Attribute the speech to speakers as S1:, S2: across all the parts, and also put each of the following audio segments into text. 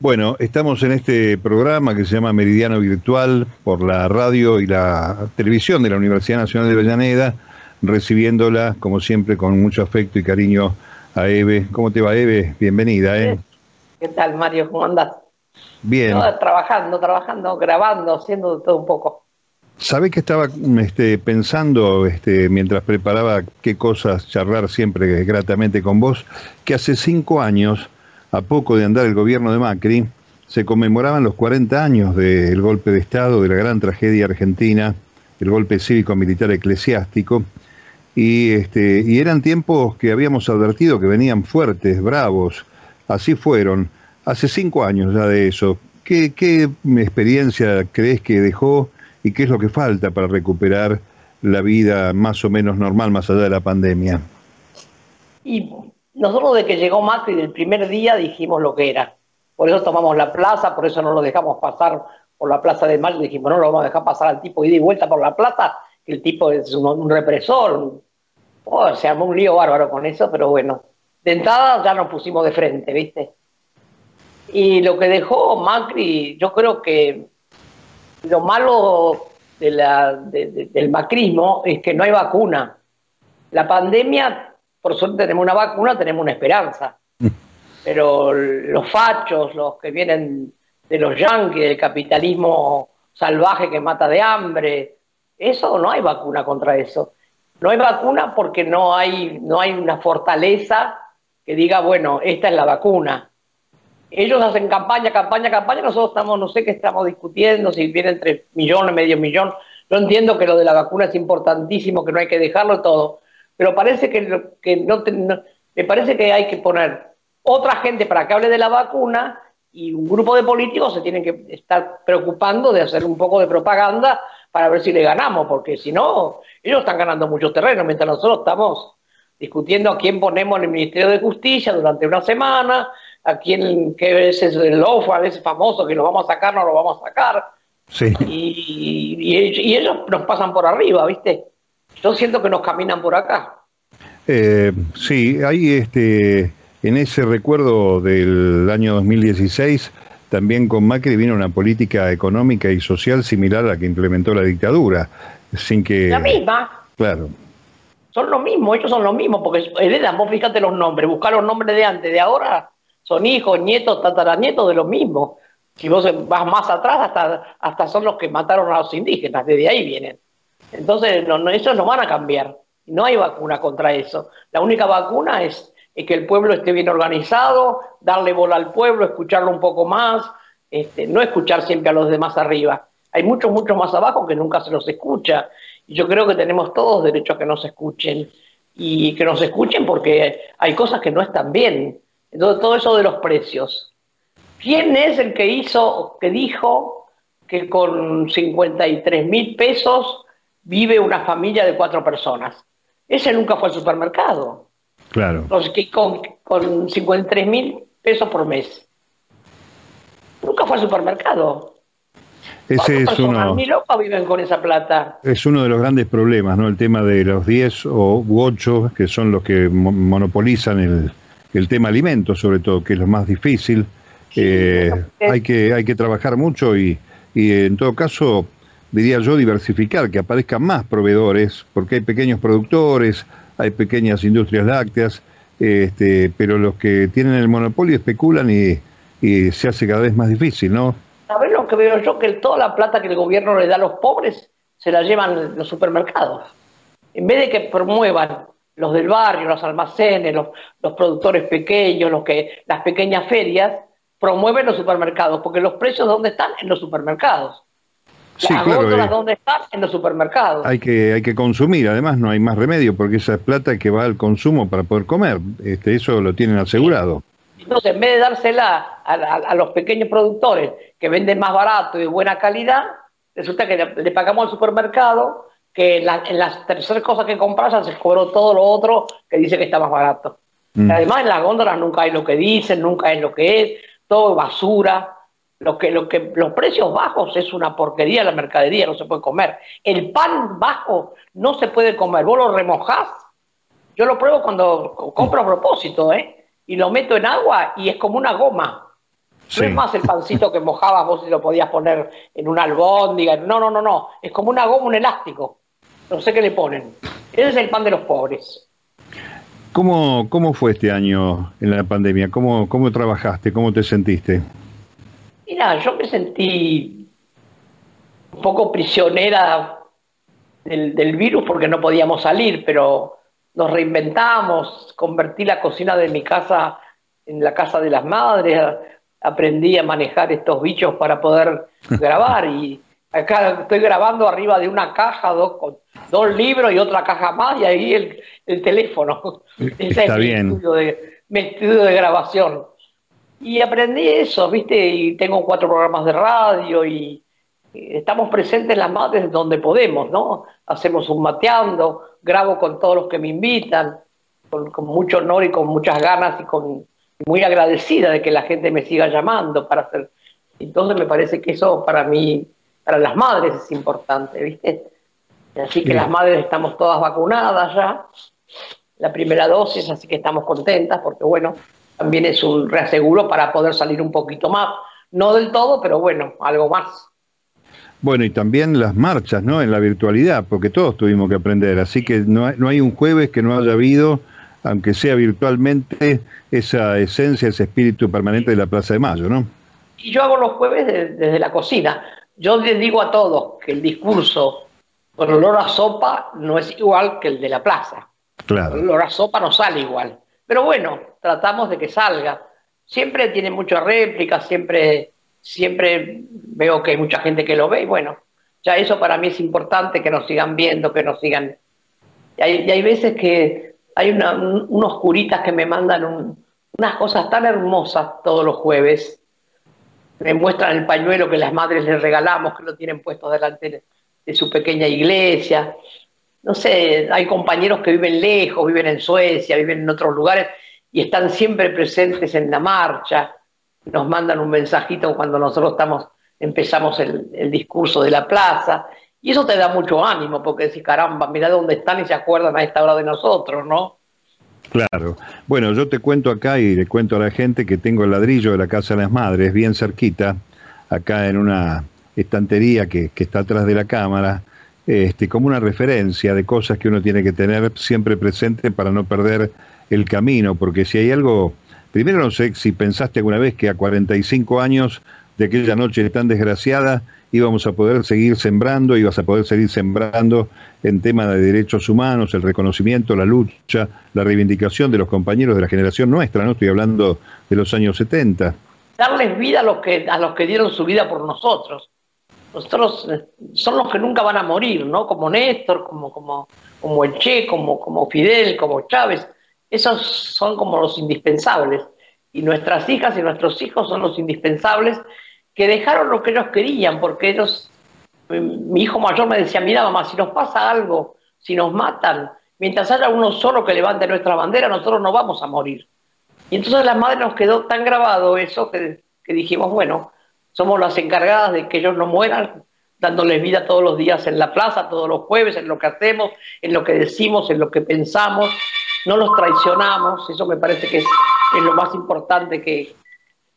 S1: Bueno, estamos en este programa que se llama Meridiano Virtual por la radio y la televisión de la Universidad Nacional de Avellaneda, recibiéndola, como siempre, con mucho afecto y cariño a Eve. ¿Cómo te va, Eve? Bienvenida, ¿eh?
S2: ¿Qué tal, Mario? ¿Cómo andas?
S1: Bien.
S2: trabajando, trabajando, grabando, haciendo todo un poco.
S1: ¿Sabés que estaba este, pensando este, mientras preparaba qué cosas charlar siempre gratamente con vos? Que hace cinco años a poco de andar el gobierno de Macri, se conmemoraban los 40 años del golpe de Estado, de la gran tragedia argentina, el golpe cívico-militar eclesiástico, y, este, y eran tiempos que habíamos advertido que venían fuertes, bravos, así fueron. Hace cinco años ya de eso, ¿qué, qué experiencia crees que dejó y qué es lo que falta para recuperar la vida más o menos normal más allá de la pandemia?
S2: Nosotros de que llegó Macri del primer día dijimos lo que era. Por eso tomamos la plaza, por eso no lo dejamos pasar por la plaza de Mayo. Dijimos, no lo vamos a dejar pasar al tipo ida y vuelta por la plaza, que el tipo es un, represor. Oh, se armó un lío bárbaro con eso, pero bueno. De entrada ya nos pusimos de frente, ¿viste? Y lo que dejó Macri, yo creo que lo malo del macrismo es que no hay vacuna. La pandemia por suerte tenemos una vacuna, tenemos una esperanza. Pero los fachos, los que vienen de los yanquis, del capitalismo salvaje que mata de hambre, eso no hay vacuna contra eso. No hay vacuna porque no hay, no hay una fortaleza que diga, bueno, esta es la vacuna. Ellos hacen campaña, campaña, campaña, nosotros estamos, no sé qué estamos discutiendo, si vienen tres millones, medio millón. Yo entiendo que lo de la vacuna es importantísimo, que no hay que dejarlo todo, pero parece que, que no, me parece que hay que poner otra gente para que hable de la vacuna y un grupo de políticos se tienen que estar preocupando de hacer un poco de propaganda para ver si le ganamos, porque si no, ellos están ganando mucho terreno, mientras nosotros estamos discutiendo a quién ponemos en el Ministerio de Justicia durante una semana, a quién, qué es el a ese famoso que lo vamos a sacar, no lo vamos a sacar. Sí. Y, y ellos nos pasan por arriba, ¿viste? Yo siento que nos caminan por acá.
S1: Eh, sí, ahí este, en ese recuerdo del año 2016, también con Macri vino una política económica y social similar a la que implementó la dictadura, sin que...
S2: La misma.
S1: Claro.
S2: Son lo mismo, ellos son lo mismo, porque heredan, vos fíjate los nombres, buscar los nombres de antes, de ahora, son hijos, nietos, tataranietos de lo mismo. Si vos vas más atrás, hasta, hasta son los que mataron a los indígenas, desde ahí vienen. Entonces, no, no, eso no van a cambiar. No hay vacuna contra eso. La única vacuna es, que el pueblo esté bien organizado, darle bola al pueblo, escucharlo un poco más, este, no escuchar siempre a los demás arriba. Hay muchos, muchos más abajo que nunca se los escucha. Y yo creo que tenemos todos derecho a que nos escuchen. Y que nos escuchen porque hay cosas que no están bien. Entonces, todo eso de los precios. ¿Quién es el que hizo, que dijo que con 53 mil pesos vive una familia de cuatro personas. Ese nunca fue al supermercado.
S1: Claro.
S2: Los que con, con 53 mil pesos por mes. Nunca fue al supermercado.
S1: Ese es uno.
S2: Ni locos viven con esa plata.
S1: Es uno de los grandes problemas, ¿no? El tema de los 10 o 8, que son los que monopolizan el, el tema alimentos, sobre todo, que es lo más difícil. Eh, hay, que, hay que trabajar mucho y, y en todo caso diría yo, diversificar, que aparezcan más proveedores, porque hay pequeños productores, hay pequeñas industrias lácteas, este, pero los que tienen el monopolio especulan y, se hace cada vez más difícil, ¿no?
S2: ¿Sabes lo que veo yo? Que toda la plata que el gobierno le da a los pobres se la llevan los supermercados. En vez de que promuevan los del barrio, los almacenes, los, los productores pequeños, los que, las pequeñas ferias, promueven los supermercados, porque los precios ¿dónde están? En los supermercados.
S1: Sí, claro,
S2: eh. ¿dónde están? En los supermercados.
S1: Hay que, hay que consumir, además no hay más remedio porque esa es plata que va al consumo para poder comer. Este, eso lo tienen asegurado.
S2: Entonces, en vez de dársela a, los pequeños productores que venden más barato y de buena calidad, resulta que le, pagamos al supermercado que en, las terceras cosas que compras se cobró todo lo otro que dice que está más barato. Mm. Además, en las góndolas nunca hay lo que dicen, nunca es lo que es, todo basura. Lo que, lo que, los precios bajos es una porquería la mercadería, no se puede comer. El pan bajo no se puede comer. Vos lo remojás. Yo lo pruebo cuando compro a propósito, ¿eh? Y lo meto en agua y es como una goma. No es más el pancito que mojabas vos y lo podías poner en una albóndiga. No, no, no, no. Es como una goma, un elástico. No sé qué le ponen. Ese es el pan de los pobres.
S1: ¿Cómo, cómo fue este año en la pandemia? ¿Cómo, ¿Cómo trabajaste? ¿Cómo te sentiste?
S2: Mira, yo me sentí un poco prisionera del, del virus porque no podíamos salir, pero nos reinventamos, convertí la cocina de mi casa en la casa de las madres, aprendí a manejar estos bichos para poder grabar y acá estoy grabando arriba de una caja, dos, con dos libros y otra caja más y ahí el, el teléfono.
S1: Ese Está es bien.
S2: Mi estudio, de, mi estudio de grabación. Y aprendí eso, ¿viste? Y tengo cuatro programas de radio y estamos presentes las madres donde podemos, ¿no? Hacemos un mateando, grabo con todos los que me invitan, con, con mucho honor y con muchas ganas y con muy agradecida de que la gente me siga llamando para hacer. Entonces me parece que eso para mí, para las madres es importante, ¿viste? Así que las madres estamos todas vacunadas ya, la primera dosis, así que estamos contentas porque bueno, también es un reaseguro para poder salir un poquito más, no del todo, pero bueno, algo más.
S1: Bueno, y también las marchas, ¿no? En la virtualidad, porque todos tuvimos que aprender, así que no hay, no hay un jueves que no haya habido, aunque sea virtualmente, esa esencia, ese espíritu permanente de la Plaza de Mayo, ¿no?
S2: Y yo hago los jueves de, desde la cocina. Yo les digo a todos que el discurso con olor a sopa no es igual que el de la plaza.
S1: Claro.
S2: El olor a sopa no sale igual. Pero bueno, tratamos de que salga. Siempre tiene muchas réplicas, siempre siempre veo que hay mucha gente que lo ve y bueno, ya eso para mí es importante que nos sigan viendo, que nos sigan. Y hay, veces que hay una, un, unos curitas que me mandan un, unas cosas tan hermosas todos los jueves. Me muestran el pañuelo que las madres les regalamos, que lo tienen puesto delante de, de su pequeña iglesia. No sé, hay compañeros que viven lejos, viven en Suecia, viven en otros lugares y están siempre presentes en la marcha nos mandan un mensajito cuando nosotros estamos, empezamos el, discurso de la plaza, y eso te da mucho ánimo, porque decís, caramba, mira dónde están y se acuerdan a esta hora de nosotros, ¿no?
S1: Claro. Bueno, yo te cuento acá y le cuento a la gente que tengo el ladrillo de la Casa de las Madres, bien cerquita, acá en una estantería que, que está atrás de la cámara, este, como una referencia de cosas que uno tiene que tener siempre presente para no perder el camino, porque si hay algo Primero no sé si pensaste alguna vez que a 45 años de aquella noche tan desgraciada íbamos a poder seguir sembrando, ibas a poder seguir sembrando en tema de derechos humanos, el reconocimiento, la lucha, la reivindicación de los compañeros de la generación nuestra, ¿no? Estoy hablando de los años 70.
S2: Darles vida a los que, a los que dieron su vida por nosotros. Nosotros eh, son los que nunca van a morir, ¿no? Como Néstor, como, como, como el Che, como, como Fidel, como Chávez esos son como los indispensables. Y nuestras hijas y nuestros hijos son los indispensables que dejaron lo que ellos querían, porque ellos, mi hijo mayor me decía, mira mamá, si nos pasa algo, si nos matan, mientras haya uno solo que levante nuestra bandera, nosotros no vamos a morir. Y entonces la madre nos quedó tan grabado eso que, que dijimos, bueno, somos las encargadas de que ellos no mueran, dándoles vida todos los días en la plaza, todos los jueves, en lo que hacemos, en lo que decimos, en lo que pensamos, no los traicionamos, eso me parece que es, es lo más importante que,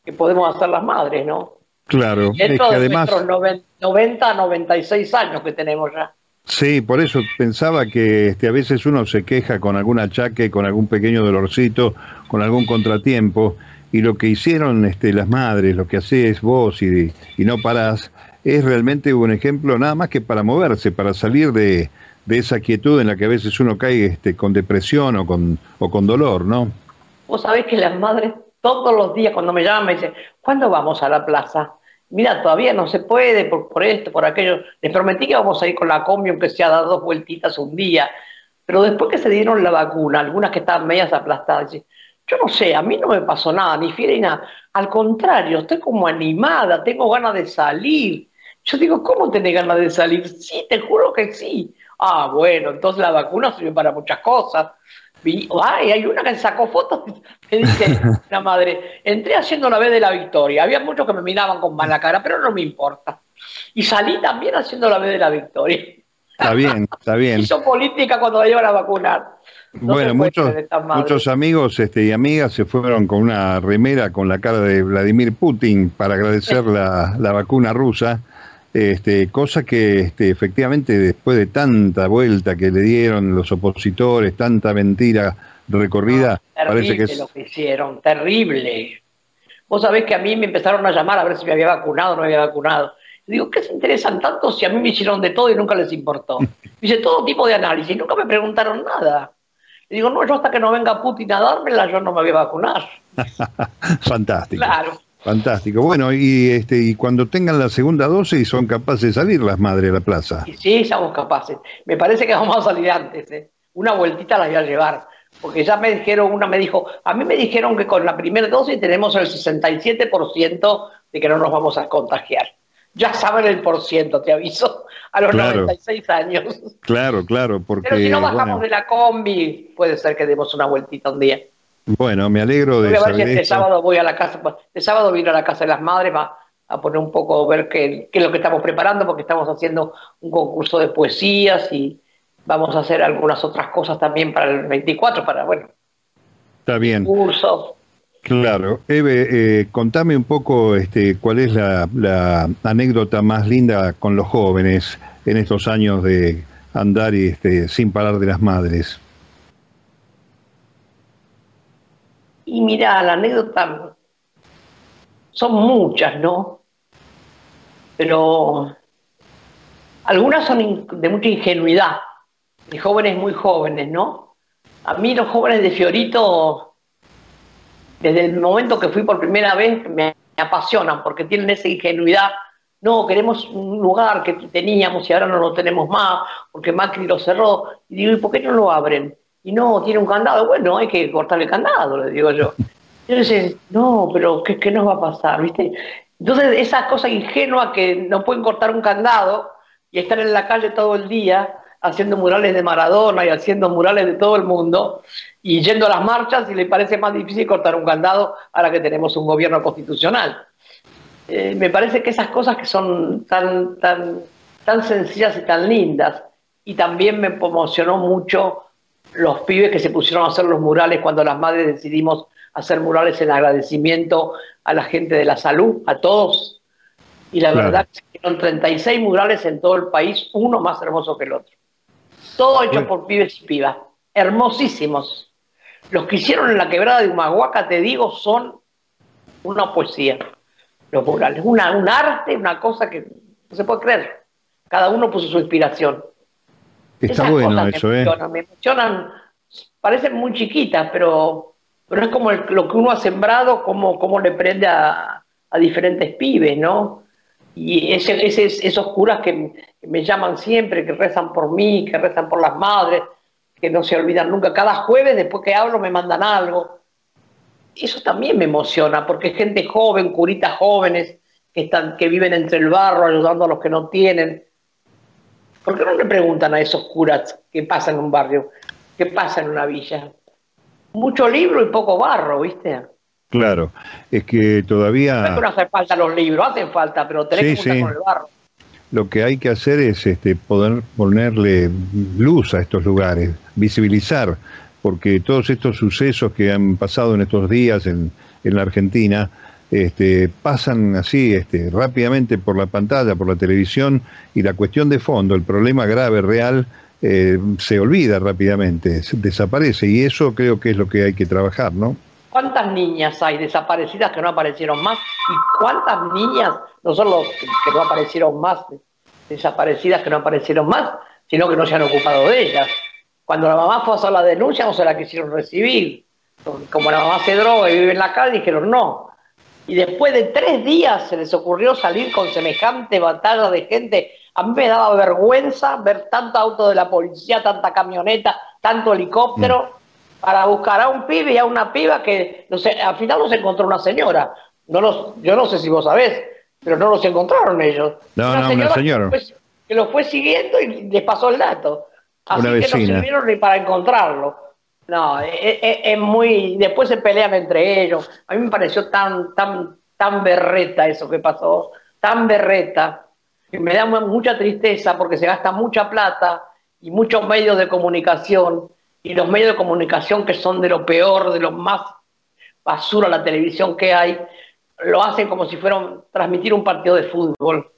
S2: que, podemos hacer las madres, ¿no?
S1: Claro,
S2: y esto es que además... 90, 96 años que tenemos ya.
S1: Sí, por eso pensaba que este, a veces uno se queja con algún achaque, con algún pequeño dolorcito, con algún contratiempo, y lo que hicieron este, las madres, lo que hacés vos y, y no parás, es realmente un ejemplo nada más que para moverse, para salir de, de esa quietud en la que a veces uno cae este, con depresión o con, o con dolor, ¿no?
S2: Vos sabés que las madres todos los días cuando me llaman me dicen, ¿cuándo vamos a la plaza? Mira, todavía no se puede por, por esto, por aquello. Les prometí que vamos a ir con la combi, aunque sea dar dos vueltitas un día. Pero después que se dieron la vacuna, algunas que estaban medias aplastadas, yo no sé, a mí no me pasó nada, ni fiera ni nada. Al contrario, estoy como animada, tengo ganas de salir. Yo digo, ¿cómo tenés ganas de salir? Sí, te juro que sí. Ah, bueno, entonces la vacuna sirve para muchas cosas. Y, ay, hay una que sacó fotos, me dice la madre, entré haciendo la vez de la victoria. Había muchos que me miraban con mala cara, pero no me importa. Y salí también haciendo la vez de la victoria.
S1: Está bien, está bien.
S2: Hizo política cuando la llevan a vacunar.
S1: bueno, muchos, muchos amigos este, y amigas se fueron con una remera con la cara de Vladimir Putin para agradecer la, la vacuna rusa. Este, cosa que este, efectivamente después de tanta vuelta que le dieron los opositores, tanta mentira recorrida,
S2: parece que es... lo que hicieron, terrible. Vos sabés que a mí me empezaron a llamar a ver si me había vacunado o no me había vacunado. digo, ¿qué se interesan tanto si a mí me hicieron de todo y nunca les importó? Hice todo tipo de análisis, nunca me preguntaron nada. Digo, no, yo hasta que no venga Putin a dármela, yo no me voy a vacunar.
S1: Fantástico.
S2: Claro.
S1: Fantástico. Bueno, y este y cuando tengan la segunda dosis son capaces de salir las madres a la plaza.
S2: Sí, somos capaces. Me parece que vamos a salir antes. ¿eh? Una vueltita la voy a llevar porque ya me dijeron, una me dijo, a mí me dijeron que con la primera dosis tenemos el 67% de que no nos vamos a contagiar. Ya saben el por ciento, te aviso, a los 96 años.
S1: Claro, claro, porque...
S2: Pero si no bajamos de la combi, puede ser que demos una vueltita un día.
S1: Bueno, me alegro de
S2: voy a ver si este sábado voy a la casa, este sábado voy a la casa de las madres, va a poner un poco, ver qué, qué es lo que estamos preparando, porque estamos haciendo un concurso de poesías y, vamos a hacer algunas otras cosas también para el 24, para, bueno,
S1: Está bien.
S2: cursos.
S1: Claro. Eve, eh, contame un poco este, cuál es la, la, anécdota más linda con los jóvenes en estos años de andar y, este, sin parar de las madres.
S2: Y mira, la anécdota son muchas, ¿no? Pero algunas son de mucha ingenuidad de jóvenes muy jóvenes, ¿no? A mí los jóvenes de Fiorito, desde el momento que fui por primera vez, me apasionan porque tienen esa ingenuidad. No, queremos un lugar que teníamos y ahora no lo tenemos más, porque Macri lo cerró. Y digo, ¿y por qué no lo abren? Y no, tiene un candado. Bueno, hay que cortar el candado, le digo yo. Y dicen, no, pero ¿qué, ¿qué nos va a pasar? ¿Viste? Entonces, esas cosas ingenuas que no pueden cortar un candado y estar en la calle todo el día, haciendo murales de Maradona y haciendo murales de todo el mundo y yendo a las marchas y le parece más difícil cortar un candado ahora que tenemos un gobierno constitucional. Eh, me parece que esas cosas que son tan, tan, tan sencillas y tan lindas y también me emocionó mucho los pibes que se pusieron a hacer los murales cuando las madres decidimos hacer murales en agradecimiento a la gente de la salud, a todos. Y la verdad es que son 36 murales en todo el país, uno más hermoso que el otro. Todo hecho por pibes y pibas. Hermosísimos. Los que hicieron en la quebrada de Humahuaca, te digo, son una poesía. Los murales. Una, un arte, una cosa que no se puede creer. Cada uno puso su inspiración.
S1: Está bueno eso,
S2: me
S1: ¿eh?
S2: Me emocionan, parecen muy chiquitas, pero, pero es como lo que uno ha sembrado, como, como le prende a, a diferentes pibes, ¿no? y ese, esos curas que, me llaman siempre, que rezan por mí, que rezan por las madres, que no se olvidan nunca. Cada jueves, después que hablo, me mandan algo. Eso también me emociona, porque es gente joven, curitas jóvenes, que, están, que viven entre el barro, ayudando a los que no tienen. ¿Por qué no le preguntan a esos curas qué pasa en un barrio, qué pasa en una villa? Mucho libro y poco barro, ¿viste?
S1: Claro, es que todavía...
S2: No, no hace falta los libros, hacen falta, pero tenés que con el barro.
S1: Lo que hay que hacer es este, poder ponerle luz a estos lugares, visibilizar, porque todos estos sucesos que han pasado en estos días en, en la Argentina este, pasan así este, rápidamente por la pantalla, por la televisión, y la cuestión de fondo, el problema grave, real, eh, se olvida rápidamente, desaparece, y eso creo que es lo que hay que trabajar, ¿no?
S2: ¿Cuántas niñas hay desaparecidas que no aparecieron más? ¿Y cuántas niñas, no solo que no aparecieron más, desaparecidas que no aparecieron más, sino que no se han ocupado de ellas? Cuando la mamá fue a hacer la denuncia no se la quisieron recibir. Como la mamá se droga y vive en la calle, dijeron no. Y después de tres días se les ocurrió salir con semejante batalla de gente. A mí me daba vergüenza ver tanto auto de la policía, tanta camioneta, tanto helicóptero para buscar a un pibe y a una piba que, no sé, al final los encontró una señora. No los, yo no sé si vos sabés, pero no los encontraron ellos.
S1: No, una no, señora una señora.
S2: Que, los fue siguiendo y les pasó el dato. Así que no sirvieron ni para encontrarlo. No, es, e, e, es, muy. Después se pelean entre ellos. A mí me pareció tan, tan, tan berreta eso que pasó. Tan berreta. que me da mucha tristeza porque se gasta mucha plata y muchos medios de comunicación, y los medios de comunicación que son de lo peor, de lo más basura la televisión que hay, lo hacen como si fueran transmitir un partido de fútbol.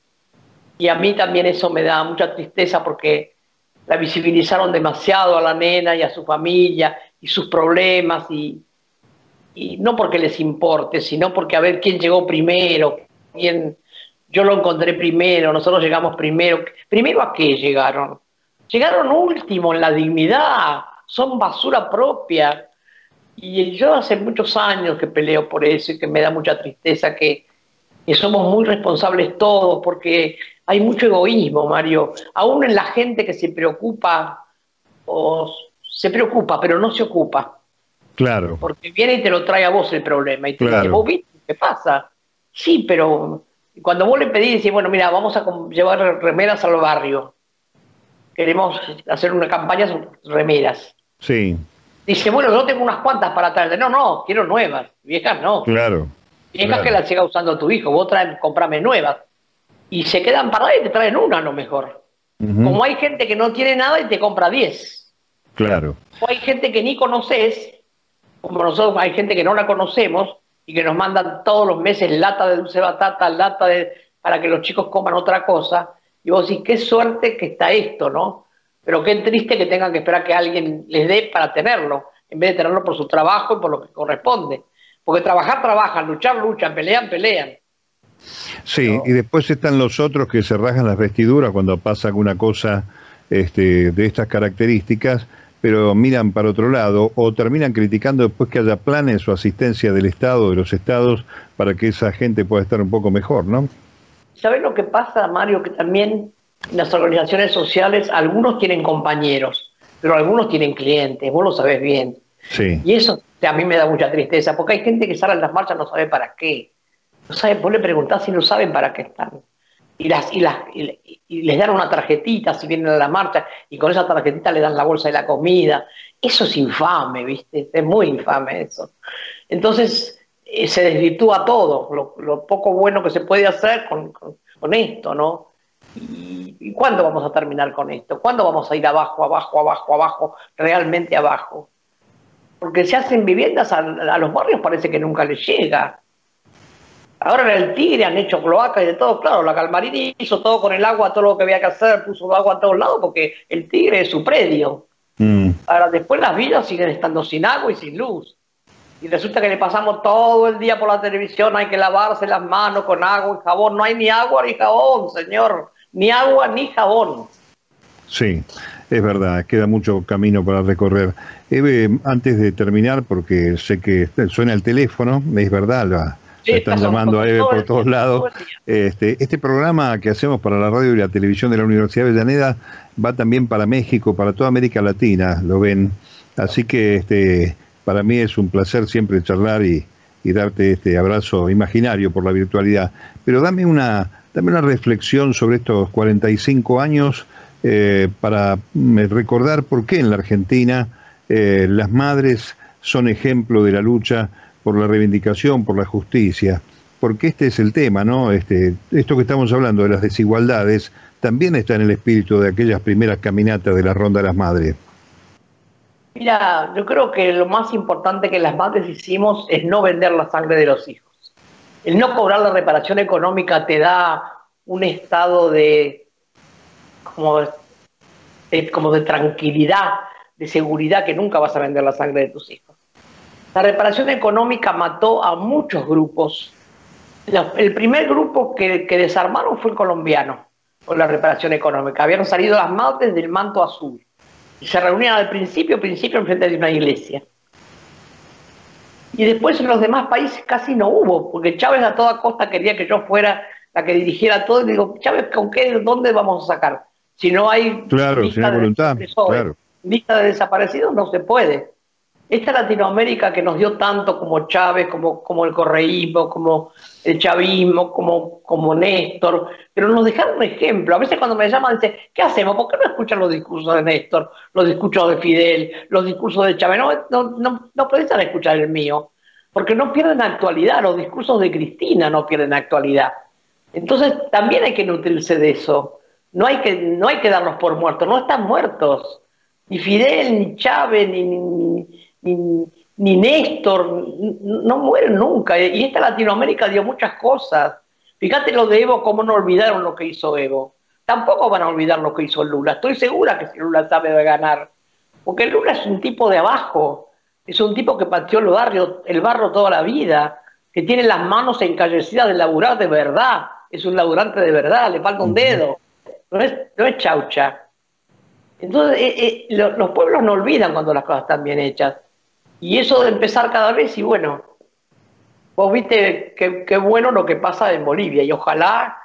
S2: Y a mí también eso me da mucha tristeza porque la visibilizaron demasiado a la nena y a su familia y sus problemas y, y no porque les importe, sino porque a ver quién llegó primero, quién yo lo encontré primero, nosotros llegamos primero. ¿Primero a qué llegaron? Llegaron último en la dignidad, son basura propia. Y yo hace muchos años que peleo por eso y que me da mucha tristeza que, que somos muy responsables todos, porque hay mucho egoísmo, Mario. Aún en la gente que se preocupa, o se preocupa, pero no se ocupa.
S1: Claro.
S2: Porque viene y te lo trae a vos el problema. Y te dice, vos viste qué pasa. Sí, pero cuando vos le pedís, decís, bueno, mira, vamos a llevar remeras al barrio. Queremos hacer una campaña sobre remeras.
S1: Sí.
S2: Dice, bueno, yo tengo unas cuantas para traer. No, no, quiero nuevas. Viejas no.
S1: Claro.
S2: Viejas que las siga usando tu hijo. Vos traen, comprame nuevas. Y se quedan paradas y te traen una a lo mejor. Como hay gente que no tiene nada y te compra diez.
S1: Claro.
S2: O hay gente que ni conoces, como nosotros hay gente que no la conocemos, y que nos mandan todos los meses lata de dulce batata, lata de, para que los chicos coman otra cosa. Y vos decís, qué suerte que está esto, ¿no? Pero qué triste que tengan que esperar que alguien les dé para tenerlo, en vez de tenerlo por su trabajo y por lo que corresponde. Porque trabajar, trabajan, luchar, luchan, pelean, pelean.
S1: Sí, y después están los otros que se rajan las vestiduras cuando pasa alguna cosa este, de estas características pero miran para otro lado o terminan criticando después que haya planes o asistencia del Estado, de los estados, para que esa gente pueda estar un poco mejor, ¿no?
S2: ¿Sabes lo que pasa, Mario? Que también en las organizaciones sociales algunos tienen compañeros, pero algunos tienen clientes, vos lo sabés bien.
S1: Sí.
S2: Y eso a mí me da mucha tristeza, porque hay gente que sale en las marchas no sabe para qué. No sabe, vos le preguntás si no saben para qué están y, las, y, las, y, les dan una tarjetita si vienen a la marcha y con esa tarjetita le dan la bolsa de la comida. Eso es infame, ¿viste? Es muy infame eso. Entonces eh, se desvirtúa todo, lo, poco bueno que se puede hacer con, con, esto, ¿no? ¿Y, ¿Y cuándo vamos a terminar con esto? ¿Cuándo vamos a ir abajo, abajo, abajo, abajo, realmente abajo? Porque se hacen viviendas a los barrios, parece que nunca les llega. Ahora en el Tigre han hecho cloacas y de todo, claro, la Calmarini hizo todo con el agua, todo lo que había que hacer, puso agua a todos lados porque el Tigre es su predio. Mm. Ahora después las villas siguen estando sin agua y sin luz. Y resulta que le pasamos todo el día por la televisión, hay que lavarse las manos con agua y jabón. No hay ni agua ni jabón, señor. Ni agua ni jabón.
S1: Sí, es verdad, queda mucho camino para recorrer. Eve, antes de terminar, porque sé que suena el teléfono, es verdad, la, están llamando a Eve por todos lados. Este, este programa que hacemos para la radio y la televisión de la Universidad de Avellaneda va también para México, para toda América Latina, lo ven. Así que este, para mí es un placer siempre charlar y, darte este abrazo imaginario por la virtualidad. Pero dame una, dame una reflexión sobre estos 45 años eh, para mm, recordar por qué en la Argentina eh, las madres son ejemplo de la lucha por la reivindicación, por la justicia, porque este es el tema, ¿no? Este, esto que estamos hablando de las desigualdades también está en el espíritu de aquellas primeras caminatas de la Ronda de las Madres.
S2: Mira, yo creo que lo más importante que las madres hicimos es no vender la sangre de los hijos. El no cobrar la reparación económica te da un estado de como, como de tranquilidad, de seguridad que nunca vas a vender la sangre de tus hijos. La reparación económica mató a muchos grupos. El primer grupo que, desarmaron fue el colombiano, con la reparación económica. Habían salido las madres del manto azul. Y se reunían al principio, principio, enfrente de una iglesia. Y después en los demás países casi no hubo, porque Chávez a toda costa quería que yo fuera la que dirigiera todo. Y digo, Chávez, ¿con qué, dónde vamos a sacar? Si no hay
S1: claro, lista, voluntad, claro.
S2: lista de desaparecidos, no se puede esta Latinoamérica que nos dio tanto como Chávez, como, el correísmo, como el chavismo, como, como Néstor, pero nos dejaron un ejemplo. A veces cuando me llaman dicen, ¿qué hacemos? ¿Por qué no escuchan los discursos de Néstor, los discursos de Fidel, los discursos de Chávez? No, no, no, no escuchar el mío, porque no pierden actualidad, los discursos de Cristina no pierden actualidad. Entonces también hay que nutrirse de eso. No hay que, no hay que darlos por muertos, no están muertos. Ni Fidel, ni Chávez, ni, ni Néstor, no mueren nunca. Y esta Latinoamérica dio muchas cosas. Fíjate lo de Evo, cómo no olvidaron lo que hizo Evo. Tampoco van a olvidar lo que hizo Lula. Estoy segura que si Lula sabe de ganar. Porque Lula es un tipo de abajo. Es un tipo que pateó el barrio, el barro toda la vida. Que tiene las manos encallecidas de laburar de verdad. Es un laburante de verdad. Le falta un dedo. No es, no es chaucha. Entonces, eh, eh, los pueblos no olvidan cuando las cosas están bien hechas. Y eso de empezar cada vez, y bueno, vos viste qué bueno lo que pasa en Bolivia, y ojalá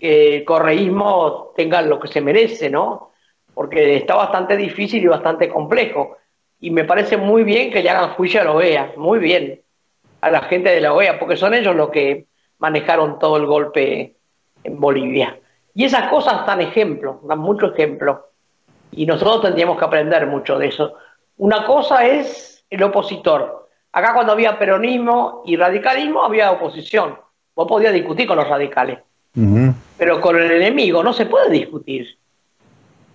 S2: que el correísmo tenga lo que se merece, ¿no? Porque está bastante difícil y bastante complejo. Y me parece muy bien que le hagan juicio a la OEA, muy bien, a la gente de la OEA, porque son ellos los que manejaron todo el golpe en Bolivia. Y esas cosas dan ejemplo, dan mucho ejemplo. Y nosotros tendríamos que aprender mucho de eso. Una cosa es el opositor. Acá cuando había peronismo y radicalismo había oposición. Vos podías discutir con los radicales. Pero con el enemigo no se puede discutir.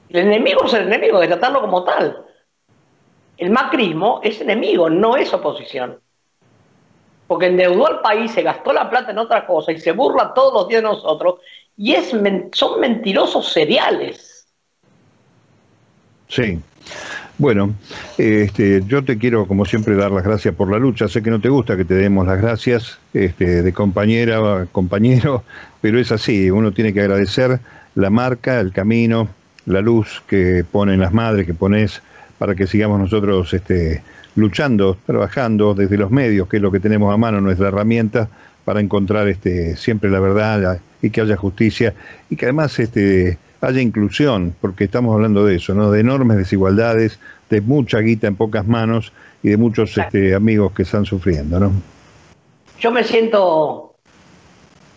S2: El enemigo es el enemigo, hay que tratarlo como tal. El macrismo es enemigo, no es oposición. Porque endeudó al país, se gastó la plata en otra cosa y se burla todos los días de nosotros. Y es, son mentirosos seriales.
S1: Sí. Bueno, este, yo te quiero, como siempre, dar las gracias por la lucha. Sé que no te gusta que te demos las gracias este, de compañera compañero, pero es así. Uno tiene que agradecer la marca, el camino, la luz que ponen las madres, que pones para que sigamos nosotros este, luchando, trabajando desde los medios, que es lo que tenemos a mano, nuestra herramienta, para encontrar este, siempre la verdad y que haya justicia y que además este, haya inclusión, porque estamos hablando de eso, ¿no? De enormes desigualdades, de mucha guita en pocas manos y de muchos este, amigos que están sufriendo, ¿no?
S2: Yo me siento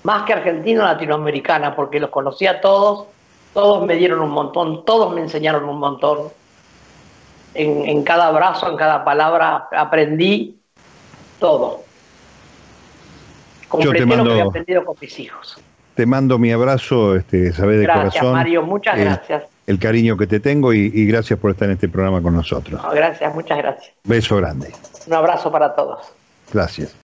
S2: más que argentino latinoamericana, porque los conocí a todos, todos me dieron un montón, todos me enseñaron un montón. En, en cada abrazo, en cada palabra aprendí todo.
S1: Completé lo
S2: que he aprendido con mis hijos.
S1: Te mando mi abrazo, este, sabes de
S2: gracias,
S1: corazón.
S2: Mario, muchas gracias.
S1: El cariño que te tengo y, gracias por estar en este programa con nosotros.
S2: gracias, muchas gracias.
S1: Beso grande.
S2: Un abrazo para todos.
S1: Gracias.